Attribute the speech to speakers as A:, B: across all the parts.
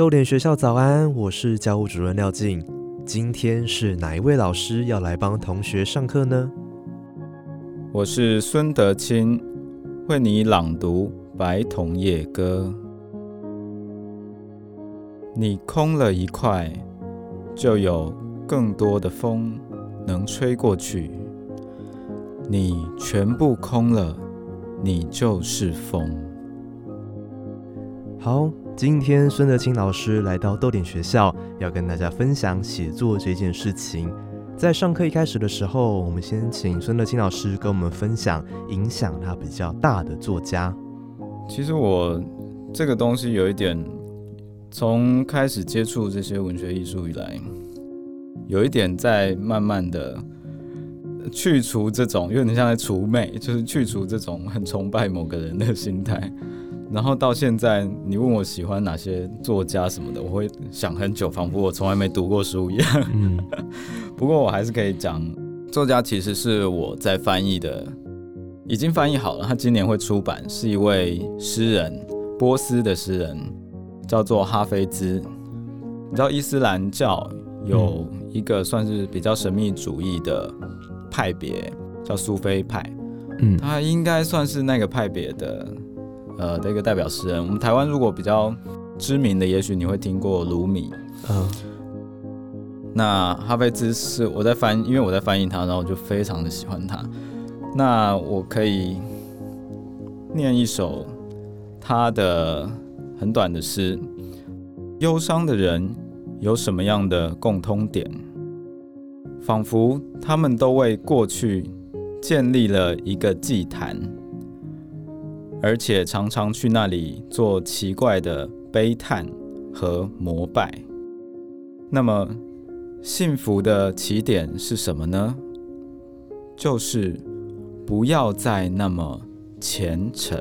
A: 豆点学校早安，我是教务主任廖静。今天是哪一位老师要来帮同学上课呢？
B: 我是孙德清，为你朗读《白桐叶歌》。你空了一块，就有更多的风能吹过去；你全部空了，你就是风。
A: 好。今天孙德清老师来到豆点学校，要跟大家分享写作这件事情。在上课一开始的时候，我们先请孙德清老师跟我们分享影响他比较大的作家。
B: 其实我这个东西有一点，从开始接触这些文学艺术以来，有一点在慢慢的去除这种有点像在除魅，就是去除这种很崇拜某个人的心态。然后到现在，你问我喜欢哪些作家什么的，我会想很久，仿佛我从来没读过书一样。嗯，不过我还是可以讲，作家其实是我在翻译的，已经翻译好了，他今年会出版，是一位诗人，波斯的诗人，叫做哈菲兹。你知道伊斯兰教有一个算是比较神秘主义的派别，叫苏菲派。嗯，他应该算是那个派别的。呃的一个代表诗人，我们台湾如果比较知名的，也许你会听过鲁米。嗯，那哈菲兹是我在翻，因为我在翻译他，然后我就非常的喜欢他。那我可以念一首他的很短的诗：忧伤的人有什么样的共通点？仿佛他们都为过去建立了一个祭坛。而且常常去那里做奇怪的悲叹和膜拜。那么，幸福的起点是什么呢？就是不要再那么虔诚。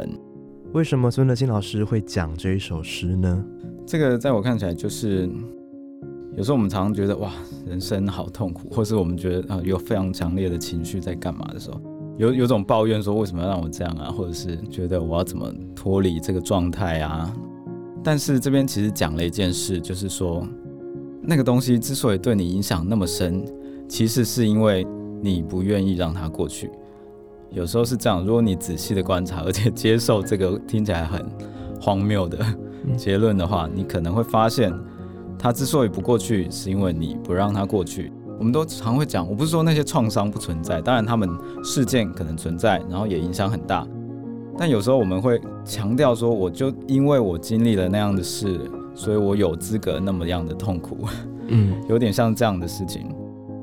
A: 为什么孙德清老师会讲这一首诗呢？
B: 这个在我看起来，就是有时候我们常常觉得哇，人生好痛苦，或是我们觉得啊，有非常强烈的情绪在干嘛的时候。有有种抱怨说为什么要让我这样啊，或者是觉得我要怎么脱离这个状态啊？但是这边其实讲了一件事，就是说那个东西之所以对你影响那么深，其实是因为你不愿意让它过去。有时候是这样，如果你仔细的观察，而且接受这个听起来很荒谬的结论的话，你可能会发现，它之所以不过去，是因为你不让它过去。我们都常会讲，我不是说那些创伤不存在，当然他们事件可能存在，然后也影响很大。但有时候我们会强调说，我就因为我经历了那样的事，所以我有资格那么样的痛苦。嗯，有点像这样的事情。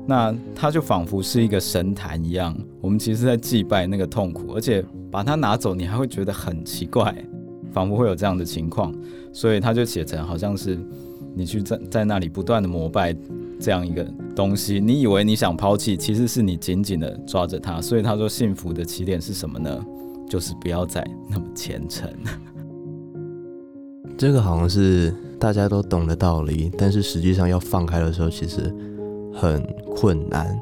B: 那它就仿佛是一个神坛一样，我们其实在祭拜那个痛苦，而且把它拿走，你还会觉得很奇怪，仿佛会有这样的情况。所以他就写成好像是你去在在那里不断的膜拜。这样一个东西，你以为你想抛弃，其实是你紧紧的抓着它。所以他说，幸福的起点是什么呢？就是不要再那么虔诚。
A: 这个好像是大家都懂的道理，但是实际上要放开的时候，其实很困难。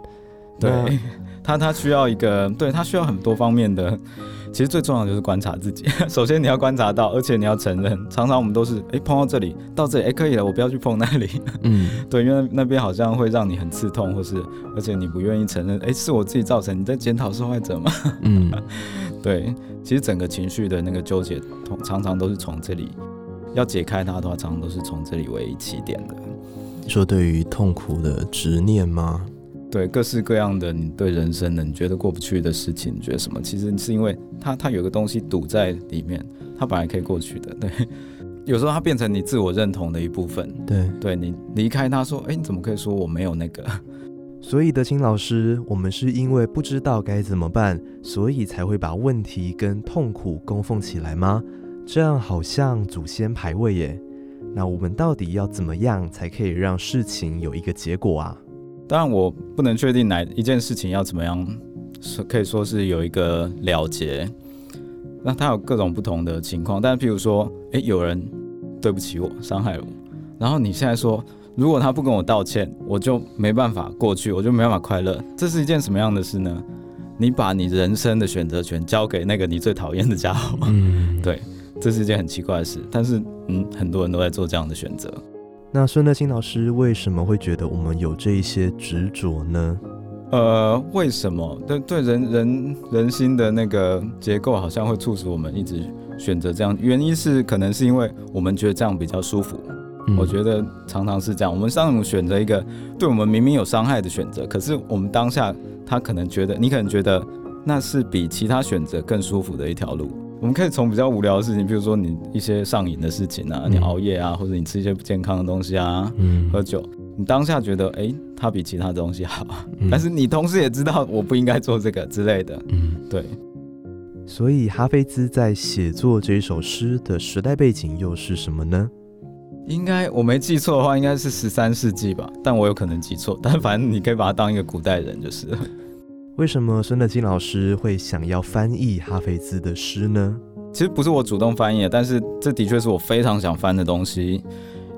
B: 对他，他需要一个，对他需要很多方面的。其实最重要的就是观察自己。首先你要观察到，而且你要承认。常常我们都是哎碰到这里，到这里哎可以了，我不要去碰那里。嗯，对，因为那边好像会让你很刺痛，或是而且你不愿意承认，哎是我自己造成。你在检讨受害者吗？嗯，对。其实整个情绪的那个纠结，常常都是从这里要解开它的话，常常都是从这里为起点的。
A: 说对于痛苦的执念吗？
B: 对各式各样的你对人生的你觉得过不去的事情，你觉得什么？其实是因为它它有个东西堵在里面，它本来可以过去的。对，有时候它变成你自我认同的一部分。
A: 对，
B: 对你离开他说，哎，你怎么可以说我没有那个？
A: 所以德清老师，我们是因为不知道该怎么办，所以才会把问题跟痛苦供奉起来吗？这样好像祖先排位耶。那我们到底要怎么样才可以让事情有一个结果啊？
B: 当然，我不能确定哪一件事情要怎么样，是可以说是有一个了结。那它有各种不同的情况，但譬如说，诶，有人对不起我，伤害了我，然后你现在说，如果他不跟我道歉，我就没办法过去，我就没办法快乐，这是一件什么样的事呢？你把你人生的选择权交给那个你最讨厌的家伙，
A: 嗯，
B: 对，这是一件很奇怪的事，但是，嗯，很多人都在做这样的选择。
A: 那孙德清老师为什么会觉得我们有这一些执着呢？
B: 呃，为什么？对对，人人人心的那个结构好像会促使我们一直选择这样。原因是可能是因为我们觉得这样比较舒服。
A: 嗯
B: 我觉得常常是这样。我们上午选择一个对我们明明有伤害的选择，可是我们当下他可能觉得，你可能觉得那是比其他选择更舒服的一条路。我们可以从比较无聊的事情，比如说你一些上瘾的事情啊，
A: 嗯
B: 你熬夜啊，或者你吃一些不健康的东西啊，
A: 嗯
B: 喝酒，你当下觉得，哎、它比其他东西好，
A: 嗯
B: 但是你同时也知道我不应该做这个之类的，
A: 嗯，
B: 对。
A: 所以哈菲兹在写作这一首诗的时代背景又是什么呢？
B: 应该我没记错的话，应该是十三世纪吧，但我有可能记错。但反正你可以把它当一个古代人就是了。
A: 为什么孙德清老师会想要翻译哈菲兹的诗呢？
B: 其实不是我主动翻译的，但是这的确是我非常想翻的东西，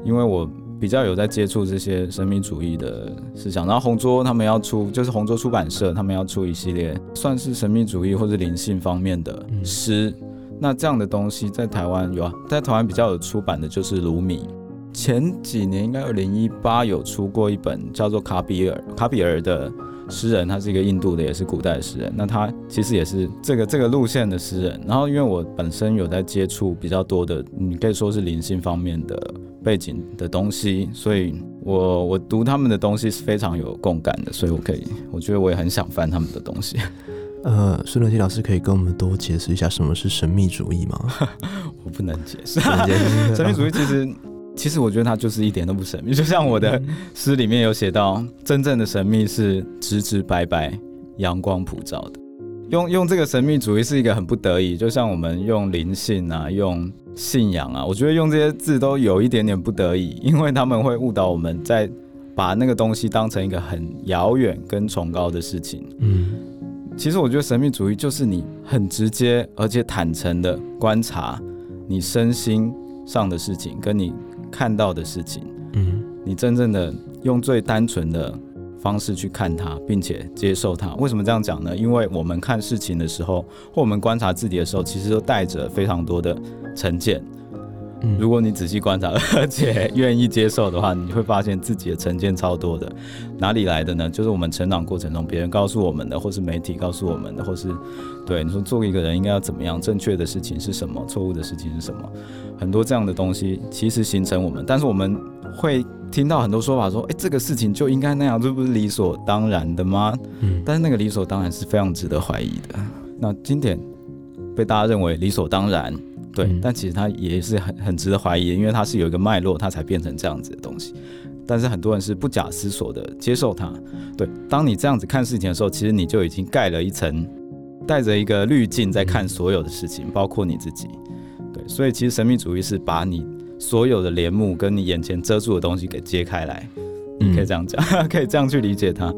B: 因为我比较有在接触这些神秘主义的思想。然后红桌他们要出，就是红桌出版社他们要出一系列算是神秘主义或者灵性方面的
A: 嗯
B: 诗。那这样的东西在台湾有啊，在台湾比较有出版的就是卢米。前几年应该二零一八有出过一本叫做卡比尔卡比尔的诗人，他是一个印度的，也是古代的诗人。那他其实也是这个这个路线的诗人。然后因为我本身有在接触比较多的，你可以说是灵性方面的背景的东西，所以我我读他们的东西是非常有共感的，所以我可以，我觉得我也很想翻他们的东西。
A: 呃，孙德清老师可以跟我们多解释一下什么是神秘主义吗？
B: 我不能解释，
A: 神
B: 神秘主义其实。其实我觉得它就是一点都不神秘，就像我的诗里面有写到，真正的神秘是直直白白、阳光普照的。用用这个神秘主义是一个很不得已，就像我们用灵性啊、用信仰啊，我觉得用这些字都有一点点不得已，因为他们会误导我们在把那个东西当成一个很遥远跟崇高的事情。
A: 嗯
B: 其实我觉得神秘主义就是你很直接而且坦诚的观察你身心上的事情，跟你看到的事情，
A: 嗯
B: 你真正的用最单纯的方式去看它，并且接受它。为什么这样讲呢？因为我们看事情的时候，或我们观察自己的时候，其实都带着非常多的成见。
A: 嗯。
B: 如果你仔细观察，而且愿意接受的话，你会发现自己的成见超多的。哪里来的呢？就是我们成长过程中别人告诉我们的，或是媒体告诉我们的，或是对你说做一个人应该要怎么样，正确的事情是什么，错误的事情是什么，很多这样的东西其实形成我们，但是我们会听到很多说法说，哎、这个事情就应该那样，这不是理所当然的吗？
A: 嗯
B: 但是那个理所当然是非常值得怀疑的。那经典被大家认为理所当然，对，
A: 嗯
B: 但其实它也是很很值得怀疑，因为它是有一个脉络，它才变成这样子的东西。但是很多人是不假思索的接受它。对，当你这样子看事情的时候，其实你就已经盖了一层，带着一个滤镜在看所有的事情，包括你自己。对，所以其实神秘主义是把你所有的帘幕跟你眼前遮住的东西给揭开来，
A: 嗯
B: 可以这样讲，可以这样去理解它。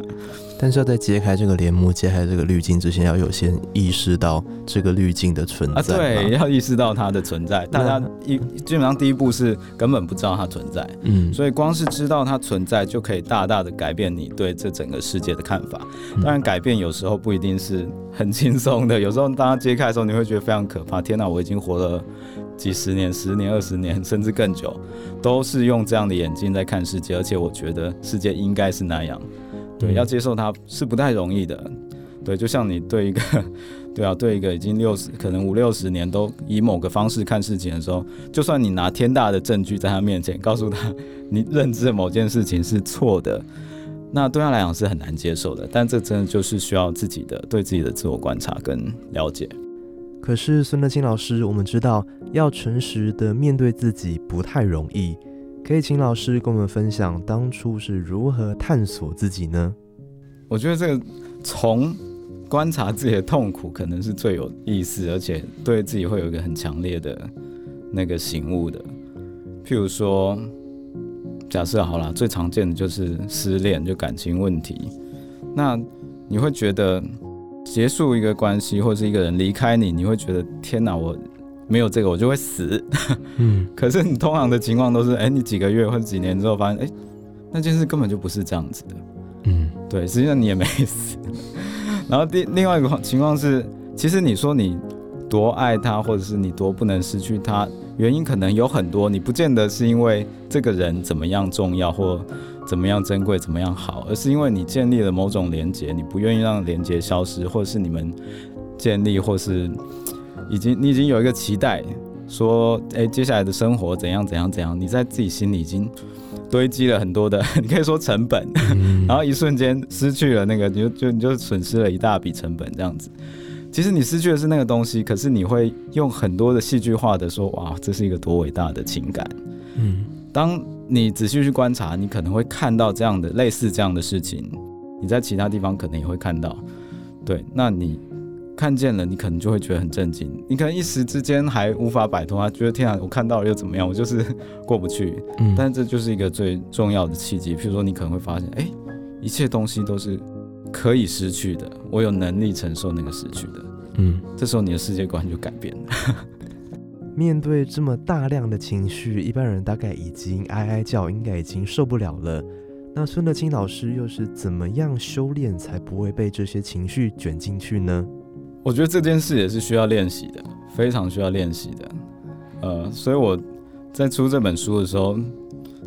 A: 但是要在揭开这个帘幕、揭开这个滤镜之前，要有先意识到这个滤镜的存
B: 啊，
A: 在
B: 对，要意识到它的存在。大家一基本上第一步是根本不知道它存在，
A: 嗯，
B: 所以光是知道它存在，就可以大大的改变你对这整个世界的看法。
A: 嗯
B: 当然，改变有时候不一定是很轻松的，有时候当它揭开的时候，你会觉得非常可怕。天哪，我已经活了几十年、十年、二十年，甚至更久，都是用这样的眼睛在看世界，而且我觉得世界应该是那样。对，
A: 嗯
B: 要接受它是不太容易的。对，就像你对一个，对啊，对一个已经六十，可能五六十年都以某个方式看事情的时候，就算你拿天大的证据在他面前，告诉他你认知的某件事情是错的，那对他来讲是很难接受的。但这真的就是需要自己的对自己的自我观察跟了解。
A: 可是孙德清老师，我们知道要诚实的面对自己不太容易，可以请老师跟我们分享当初是如何探索自己呢？
B: 我觉得这个从观察自己的痛苦，可能是最有意思，而且对自己会有一个很强烈的那个醒悟的。譬如说，假设好了，最常见的就是失恋，就感情问题。那你会觉得结束一个关系，或是一个人离开你，你会觉得天哪，我没有这个我就会死。
A: 嗯，
B: 可是你通常的情况都是，哎、你几个月或者几年之后发现，哎、那件事根本就不是这样子的。
A: 嗯
B: 对，实际上你也没死。然后第另外一个情况是，其实你说你多爱他，或者是你多不能失去他，原因可能有很多，你不见得是因为这个人怎么样重要或怎么样珍贵、怎么样好，而是因为你建立了某种连结，你不愿意让连结消失，或者是你们建立，或是已经你已经有一个期待，说，哎、接下来的生活怎样怎样怎样，你在自己心里已经堆积了很多的，你可以说成本。
A: 嗯，
B: 然后一瞬间失去了那个，你就就你就损失了一大笔成本这样子。其实你失去的是那个东西，可是你会用很多的戏剧化的说，哇，这是一个多伟大的情感。
A: 嗯
B: 当你仔细去观察，你可能会看到这样的类似这样的事情，你在其他地方可能也会看到。对，那你看见了，你可能就会觉得很震惊，你可能一时之间还无法摆脱啊，觉得天啊，我看到了又怎么样？我就是 过不去。
A: 嗯，
B: 但这就是一个最重要的契机。譬如说，你可能会发现，哎、一切东西都是可以失去的，我有能力承受那个失去的。
A: 嗯，
B: 这时候你的世界观就改变了。
A: 面对这么大量的情绪，一般人大概已经哀哀叫，应该已经受不了了。那孙德清老师又是怎么样修炼，才不会被这些情绪卷进去呢？
B: 我觉得这件事也是需要练习的，非常需要练习的。呃，所以我在出这本书的时候，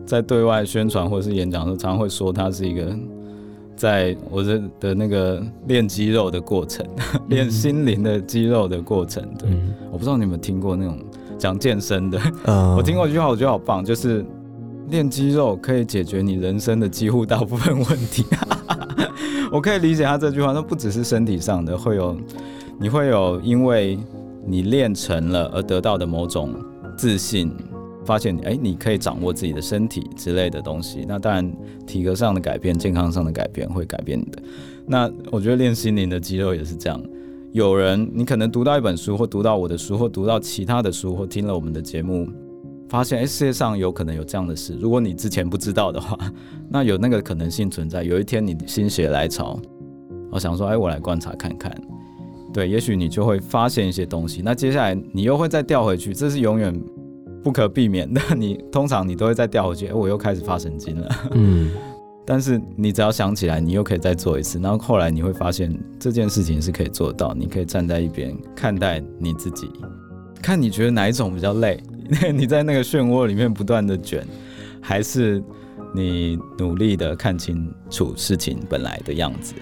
B: 在对外宣传或者是演讲的时候，常常会说它是一个在我的的那个练肌肉的过程，练心灵的肌肉的过程。对，
A: 嗯，
B: 我不知道你有没有听过那种讲健身的，
A: 呃
B: 我听过一句话，我觉得好棒，就是练肌肉可以解决你人生的几乎大部分问题。我可以理解他这句话，那不只是身体上的，会有你会有因为你练成了而得到的某种自信，发现哎、你可以掌握自己的身体之类的东西。那当然，体格上的改变、健康上的改变会改变你的。那我觉得练心灵的肌肉也是这样。有人，你可能读到一本书，或读到我的书，或读到其他的书，或听了我们的节目，发现哎、诶世界上有可能有这样的事。如果你之前不知道的话，那有那个可能性存在。有一天你心血来潮，我想说，哎、我来观察看看，对，也许你就会发现一些东西。那接下来你又会再掉回去，这是永远不可避免的。你通常你都会再掉回去，哎、我又开始发神经了。
A: 嗯
B: 但是你只要想起来，你又可以再做一次，然后后来你会发现这件事情是可以做到。你可以站在一边看待你自己，看你觉得哪一种比较累，你在那个漩涡里面不断的卷，还是你努力的看清楚事情本来的样子。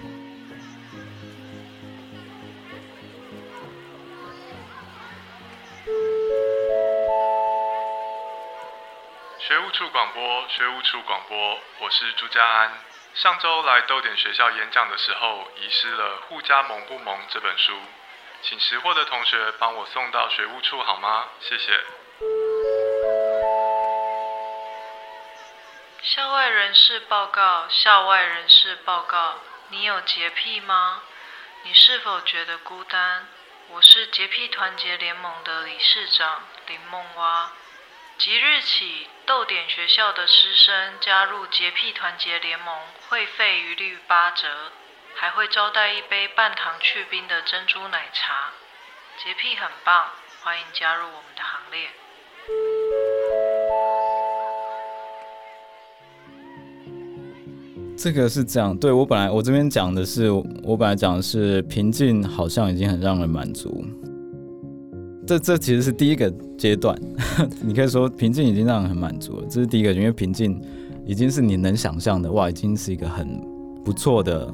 C: 学务处广播，我是朱家安。上周来豆点学校演讲的时候，遗失了《互加盟不盟》这本书，请识货的同学帮我送到学务处好吗？谢谢。
D: 校外人士报告，校外人士报告，你有洁癖吗？你是否觉得孤单？我是洁癖团结联盟的理事长林梦蛙。即日起，豆点学校的师生加入洁癖团结联盟，会费一律八折，还会招待一杯半糖去冰的珍珠奶茶。洁癖很棒，欢迎加入我们的行列。
B: 这个是这样，对我本来我这边讲的是，我本来讲的是平静，好像已经很让人满足。这这其实是第一个阶段，你可以说平静已经让人很满足了，这是第一个，因为平静已经是你能想象的，哇，已经是一个很不错的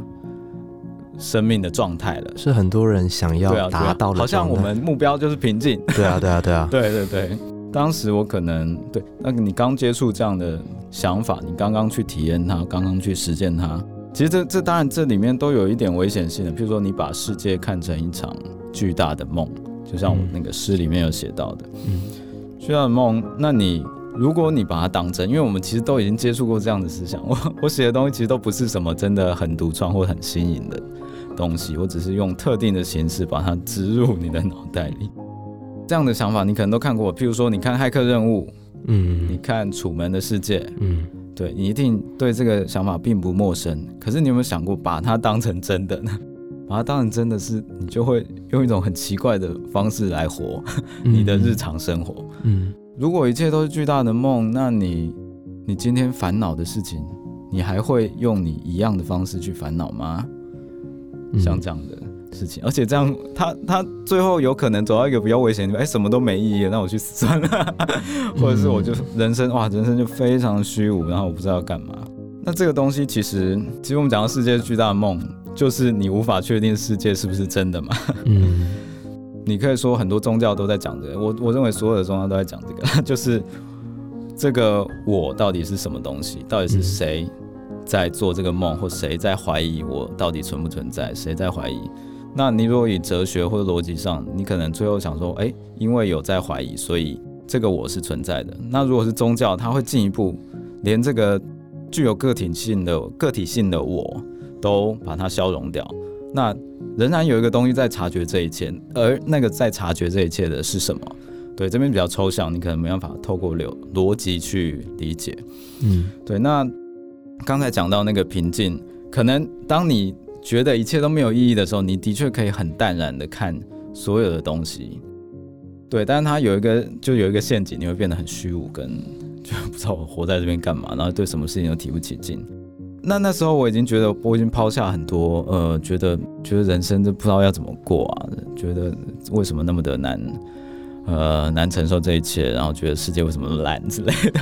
B: 生命的状态了。
A: 是很多人想要达到的
B: 好像我们目标就是平静。
A: 对啊对啊对啊，
B: 对对 对，当时我可能对，那个你刚接触这样的想法，你刚刚去体验它，刚刚去实践它，其实这这当然这里面都有一点危险性的，譬如说你把世界看成一场巨大的梦，就像我
A: 嗯
B: 那个诗里面有写到的，
A: 嗯
B: 巨大的梦，那你。如果你把它当真，因为我们其实都已经接触过这样的思想，我我写的东西其实都不是什么真的很独创或很新颖的东西，我只是用特定的形式把它植入你的脑袋里。这样的想法你可能都看过，譬如说你看《骇客任务》，
A: 嗯，
B: 你看《楚门的世界》，
A: 嗯
B: 对你一定对这个想法并不陌生。可是你有没有想过，把它当成真的呢？把它当成真的是，你就会用一种很奇怪的方式来活你的日，常生活。
A: 嗯
B: 如果一切都是巨大的梦，那你你今天烦恼的事情，你还会用你一样的方式去烦恼吗？
A: 嗯
B: 像这样的事情，而且这样他他最后有可能走到一个比较危险的地方，哎、什么都没意义，那我去死算了，或者是我就人生哇，人生就非常虚无，然后我不知道要干嘛。那这个东西其实，其实我们讲到世界巨大的梦，就是你无法确定世界是不是真的嘛。
A: 嗯
B: 你可以说很多宗教都在讲这个，我我认为所有的宗教都在讲这个，就是这个我到底是什么东西，到底是谁在做这个梦，或谁在怀疑我到底存不存在，谁在怀疑？那你如果以哲学或者逻辑上，你可能最后想说，哎、因为有在怀疑，所以这个我是存在的。那如果是宗教，它会进一步连这个具有个体性的个体性的我都把它消融掉。那仍然有一个东西在察觉这一切，而那个在察觉这一切的是什么？对，这边比较抽象，你可能没办法透过流逻辑去理解。
A: 嗯
B: 对，那刚才讲到那个平静，可能当你觉得一切都没有意义的时候，你的确可以很淡然的看所有的东西。对，但是它有一个就有一个陷阱，你会变得很虚无，跟就不知道我活在这边干嘛，然后对什么事情都提不起劲。那那时候我已经觉得我已经抛下很多，呃，觉得觉得人生都不知道要怎么过啊，觉得为什么那么的难，呃，难承受这一切，然后觉得世界为什么那么烂之类的。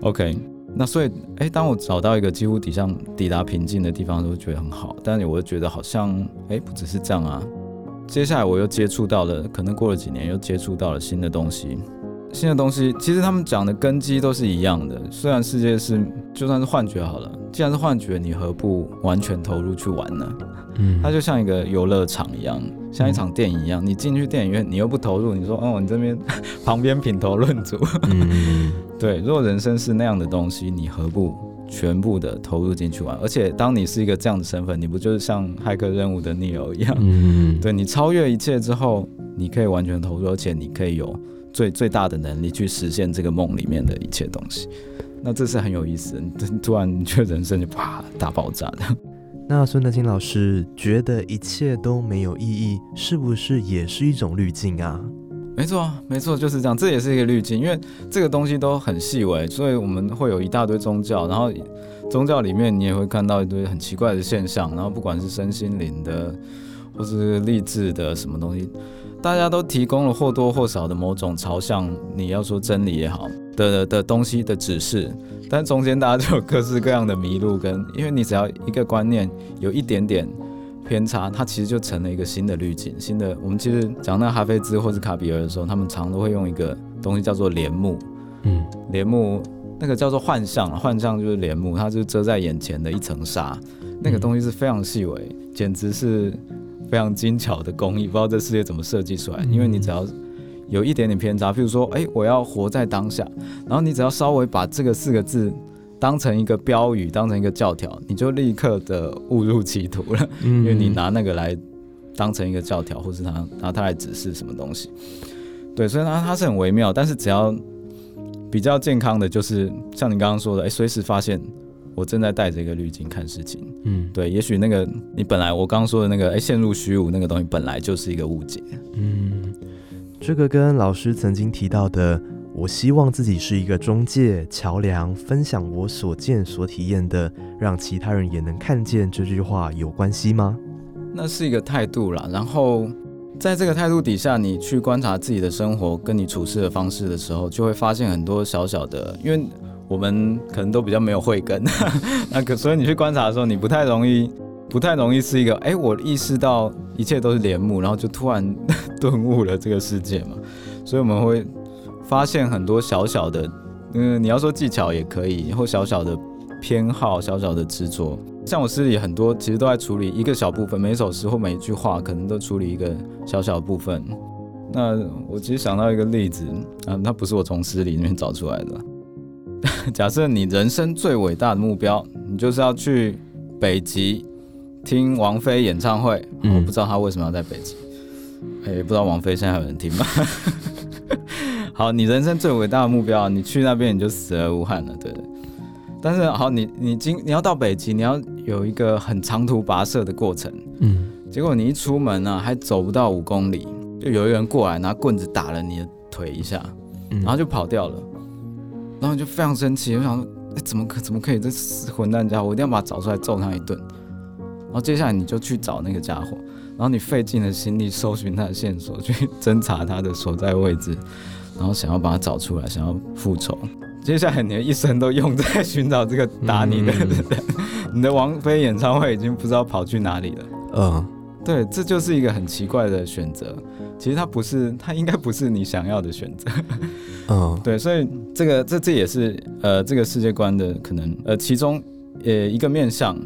B: OK，那所以，哎、当我找到一个几乎抵上抵达平静的地方，都觉得很好。但是我又觉得好像，哎、不只是这样啊。接下来我又接触到了，可能过了几年又接触到了新的东西。新的东西，其实他们讲的根基都是一样的。虽然世界是就算是幻觉好了，既然是幻觉，你何不完全投入去玩呢？
A: 嗯，
B: 它就像一个游乐场一样，像一场电影一样。你进去电影院，你又不投入，你说哦，你这边 旁边品头论足。
A: 嗯
B: 对，如果人生是那样的东西，你何不全部的投入进去玩？而且当你是一个这样的身份，你不就是像骇客任务的 Neo 一样？
A: 嗯，
B: 对你超越一切之后，你可以完全投入，而且你可以有最最大的能力去实现这个梦里面的一切东西。那这是很有意思的，你突突然你觉得人生就啪大爆炸的。
A: 那孙德清老师觉得一切都没有意义，是不是也是一种滤镜啊？
B: 没错，没错，就是这样。这也是一个滤镜，因为这个东西都很细微，所以我们会有一大堆宗教，然后宗教里面你也会看到一堆很奇怪的现象，然后不管是身心灵的，或是励志的什么东西，大家都提供了或多或少的某种朝向你要说真理也好的的东西的指示，但中间大家就有各式各样的迷路跟，因为你只要一个观念有一点点。偏差，它其实就成了一个新的滤镜，新的。我们其实讲那哈菲兹或是卡比尔的时候，他们常都会用一个东西叫做帘幕，
A: 嗯
B: 帘幕那个叫做幻象，幻象就是帘幕，它就遮在眼前的一层纱，那个东西是非常细微，简直是非常精巧的工艺，不知道这世界怎么设计出来，因为你只要。有一点点偏差，譬如说，哎、我要活在当下，然后你只要稍微把这个四个字当成一个标语，当成一个教条，你就立刻的误入歧途了。
A: 嗯
B: 因为你拿那个来当成一个教条，或是拿拿它来指示什么东西。对，所以它它是很微妙，但是只要比较健康的，就是像你刚刚说的，哎、随时发现我正在带着一个滤镜看事情。
A: 嗯
B: 对，也许那个你本来我刚刚说的那个，哎、陷入虚无那个东西，本来就是一个误解。
A: 嗯，这个跟老师曾经提到的“我希望自己是一个中介、桥梁，分享我所见所体验的，让其他人也能看见”这句话有关系吗？
B: 那是一个态度啦。然后在这个态度底下，你去观察自己的生活跟你处事的方式的时候，就会发现很多小小的，因为我们可能都比较没有慧根，那可所以你去观察的时候，你不太容易。不太容易是一个，哎、我意识到一切都是帘幕，然后就突然 顿悟了这个世界嘛，所以我们会发现很多小小的，嗯，你要说技巧也可以，或小小的偏好、小小的执着，像我诗里很多其实都在处理一个小部分，每一首诗或每一句话可能都处理一个小小的部分。那我其实想到一个例子啊，它不是我从诗里面找出来的。假设你人生最伟大的目标，你就是要去北极听王菲演唱会。
A: 嗯
B: 我不知道她为什么要在北极，哎、不知道王菲现在还有人听吗？好，你人生最伟大的目标，你去那边你就死而无憾了，对。但是好，你你今你要到北极，你要有一个很长途跋涉的过程，
A: 嗯
B: 结果你一出门呢、还走不到五公里，就有一个人过来拿棍子打了你的腿一下，
A: 嗯，
B: 然后就跑掉了，然后就非常生气，我想说，哎、怎么可怎么可以这死混蛋家伙，我一定要把他找出来揍他一顿。然后接下来你就去找那个家伙，然后你费尽了心力搜寻他的线索，去 侦查他的所在位置，然后想要把他找出来，想要复仇。接下来你的一生都用在寻找这个打你的人，你的王菲演唱会已经不知道跑去哪里了。
A: 嗯
B: 对，这就是一个很奇怪的选择。其实它不是，它应该不是你想要的选择。
A: 嗯
B: 对，所以这个这这也是呃这个世界观的可能呃其中呃一个面向。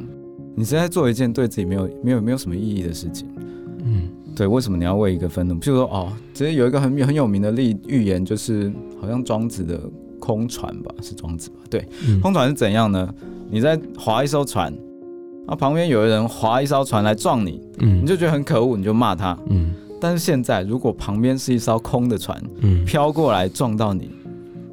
B: 你是在做一件对自己没有没有没有什么意义的事情。
A: 嗯
B: 对，为什么你要为一个愤怒？譬如说哦，其实有一个很很有名的例寓言，就是好像庄子的空船吧，是庄子吧？对，
A: 嗯
B: 空船是怎样呢？你在划一艘船，啊，旁边有人划一艘船来撞你，
A: 嗯
B: 你就觉得很可恶，你就骂他。
A: 嗯
B: 但是现在，如果旁边是一艘空的船，
A: 嗯，
B: 飘过来撞到你，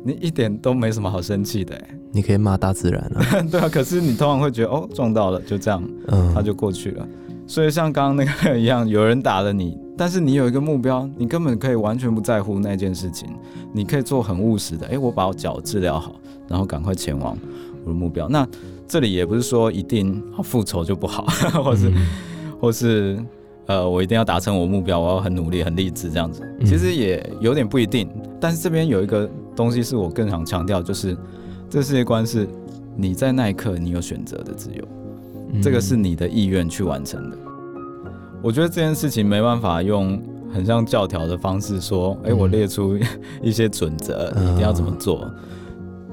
B: 你一点都没什么好生气的、欸，
A: 你可以骂大自然啊，
B: 对啊。可是你通常会觉得，哦，撞到了，就这样，
A: 嗯，
B: 它就过去了。所以像刚刚那个一样，有人打了你，但是你有一个目标，你根本可以完全不在乎那件事情，你可以做很务实的，诶，我把我脚治疗好，然后赶快前往我的目标。那这里也不是说一定复仇就不好，或是、
A: 嗯
B: 或是呃，我一定要达成我目标，我要很努力、很励志这样子。
A: 嗯
B: 其实也有点不一定，但是这边有一个东西是我更想强调，就是这世界观是你在那一刻你有选择的自由，
A: 嗯
B: 这个是你的意愿去完成的。我觉得这件事情没办法用很像教条的方式说，哎、
A: 嗯
B: 我列出一些准则，你一定要怎么做。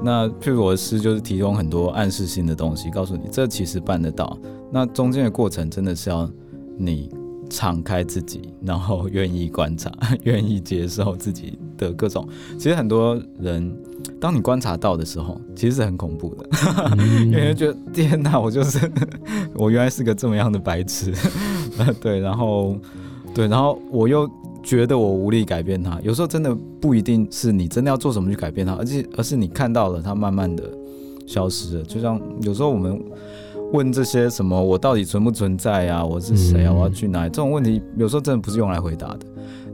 B: 那譬如我的诗就是提供很多暗示性的东西，告诉你这其实办得到。那中间的过程真的是要你敞开自己，然后愿意观察，愿意接受自己的各种。其实很多人，当你观察到的时候，其实是很恐怖的，
A: 嗯
B: 因为觉得天哪，我就是 我原来是个这么样的白痴，对，然后对，然后我又觉得我无力改变它。有时候真的不一定是你真的要做什么去改变它，而且而是你看到了它慢慢的消失了。就像有时候我们问这些什么我到底存不存在啊，我是谁啊，
A: 嗯
B: 我要去哪里？这种问题有时候真的不是用来回答的。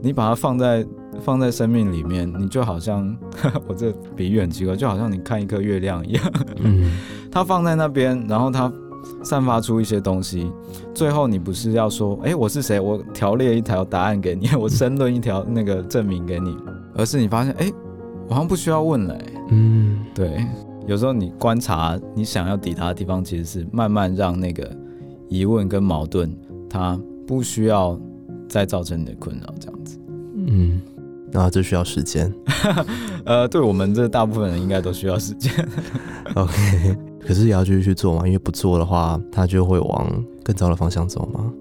B: 你把它放在放在生命里面，你就好像 我这比喻很奇怪，就好像你看一颗月亮一样。
A: 嗯
B: 它放在那边，然后它散发出一些东西，最后你不是要说，哎、我是谁？我条列一条答案给你，我申论一条那个证明给你，而是你发现，哎、我好像不需要问了、诶
A: 嗯
B: 对，有时候你观察你想要抵达的地方，其实是慢慢让那个疑问跟矛盾，它不需要再造成你的困扰，这样子。
A: 嗯，那这需要时间
B: 呃，对我们这大部分人应该都需要时间。
A: OK，可是也要继续去做嘛，因为不做的话，它就会往更糟的方向走嘛。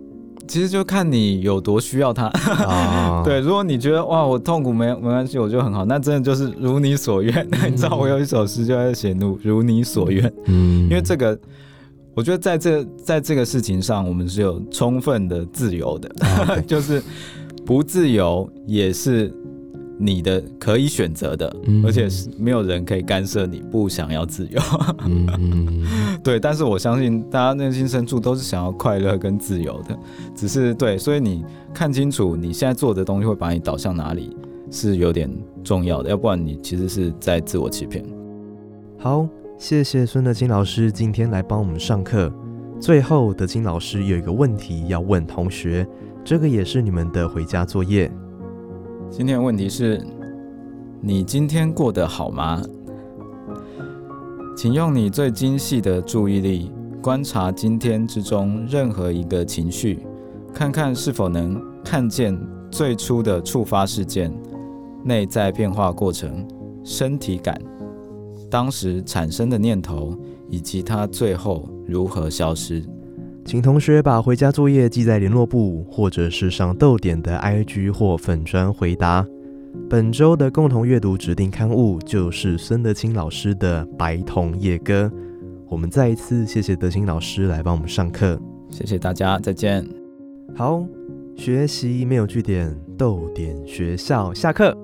B: 其实就看你有多需要它。
A: 啊，
B: 对，如果你觉得哇，我痛苦没没关系，我就很好，那真的就是如你所愿。你知道我有一首诗就在写如如你所愿，
A: 嗯，
B: 因为这个，我觉得在这在这个事情上，我们是有充分的自由的，就是不自由也是你的可以选择的，
A: 嗯
B: 而且是没有人可以干涉你不想要自由。对，但是我相信大家内心深处都是想要快乐跟自由的，只是对，所以你看清楚你现在做的东西会把你导向哪里是有点重要的，要不然你其实是在自我欺骗。
A: 好，谢谢孙德金老师今天来帮我们上课。最后，德金老师有一个问题要问同学，这个也是你们的回家作业。
B: 今天的问题是：你今天过得好吗？请用你最精细的注意力观察今天之中任何一个情绪，看看是否能看见最初的触发事件、内在变化过程、身体感、当时产生的念头，以及它最后如何消失。
A: 请同学把回家作业记在联络簿，或者是上豆点的 IG 或粉砖回答。本周的共同阅读指定刊物就是孙德清老师的《白铜夜歌》。我们再一次谢谢德清老师来帮我们上课。
B: 谢谢大家，再见。
A: 好，学习没有据点，豆点学校下课。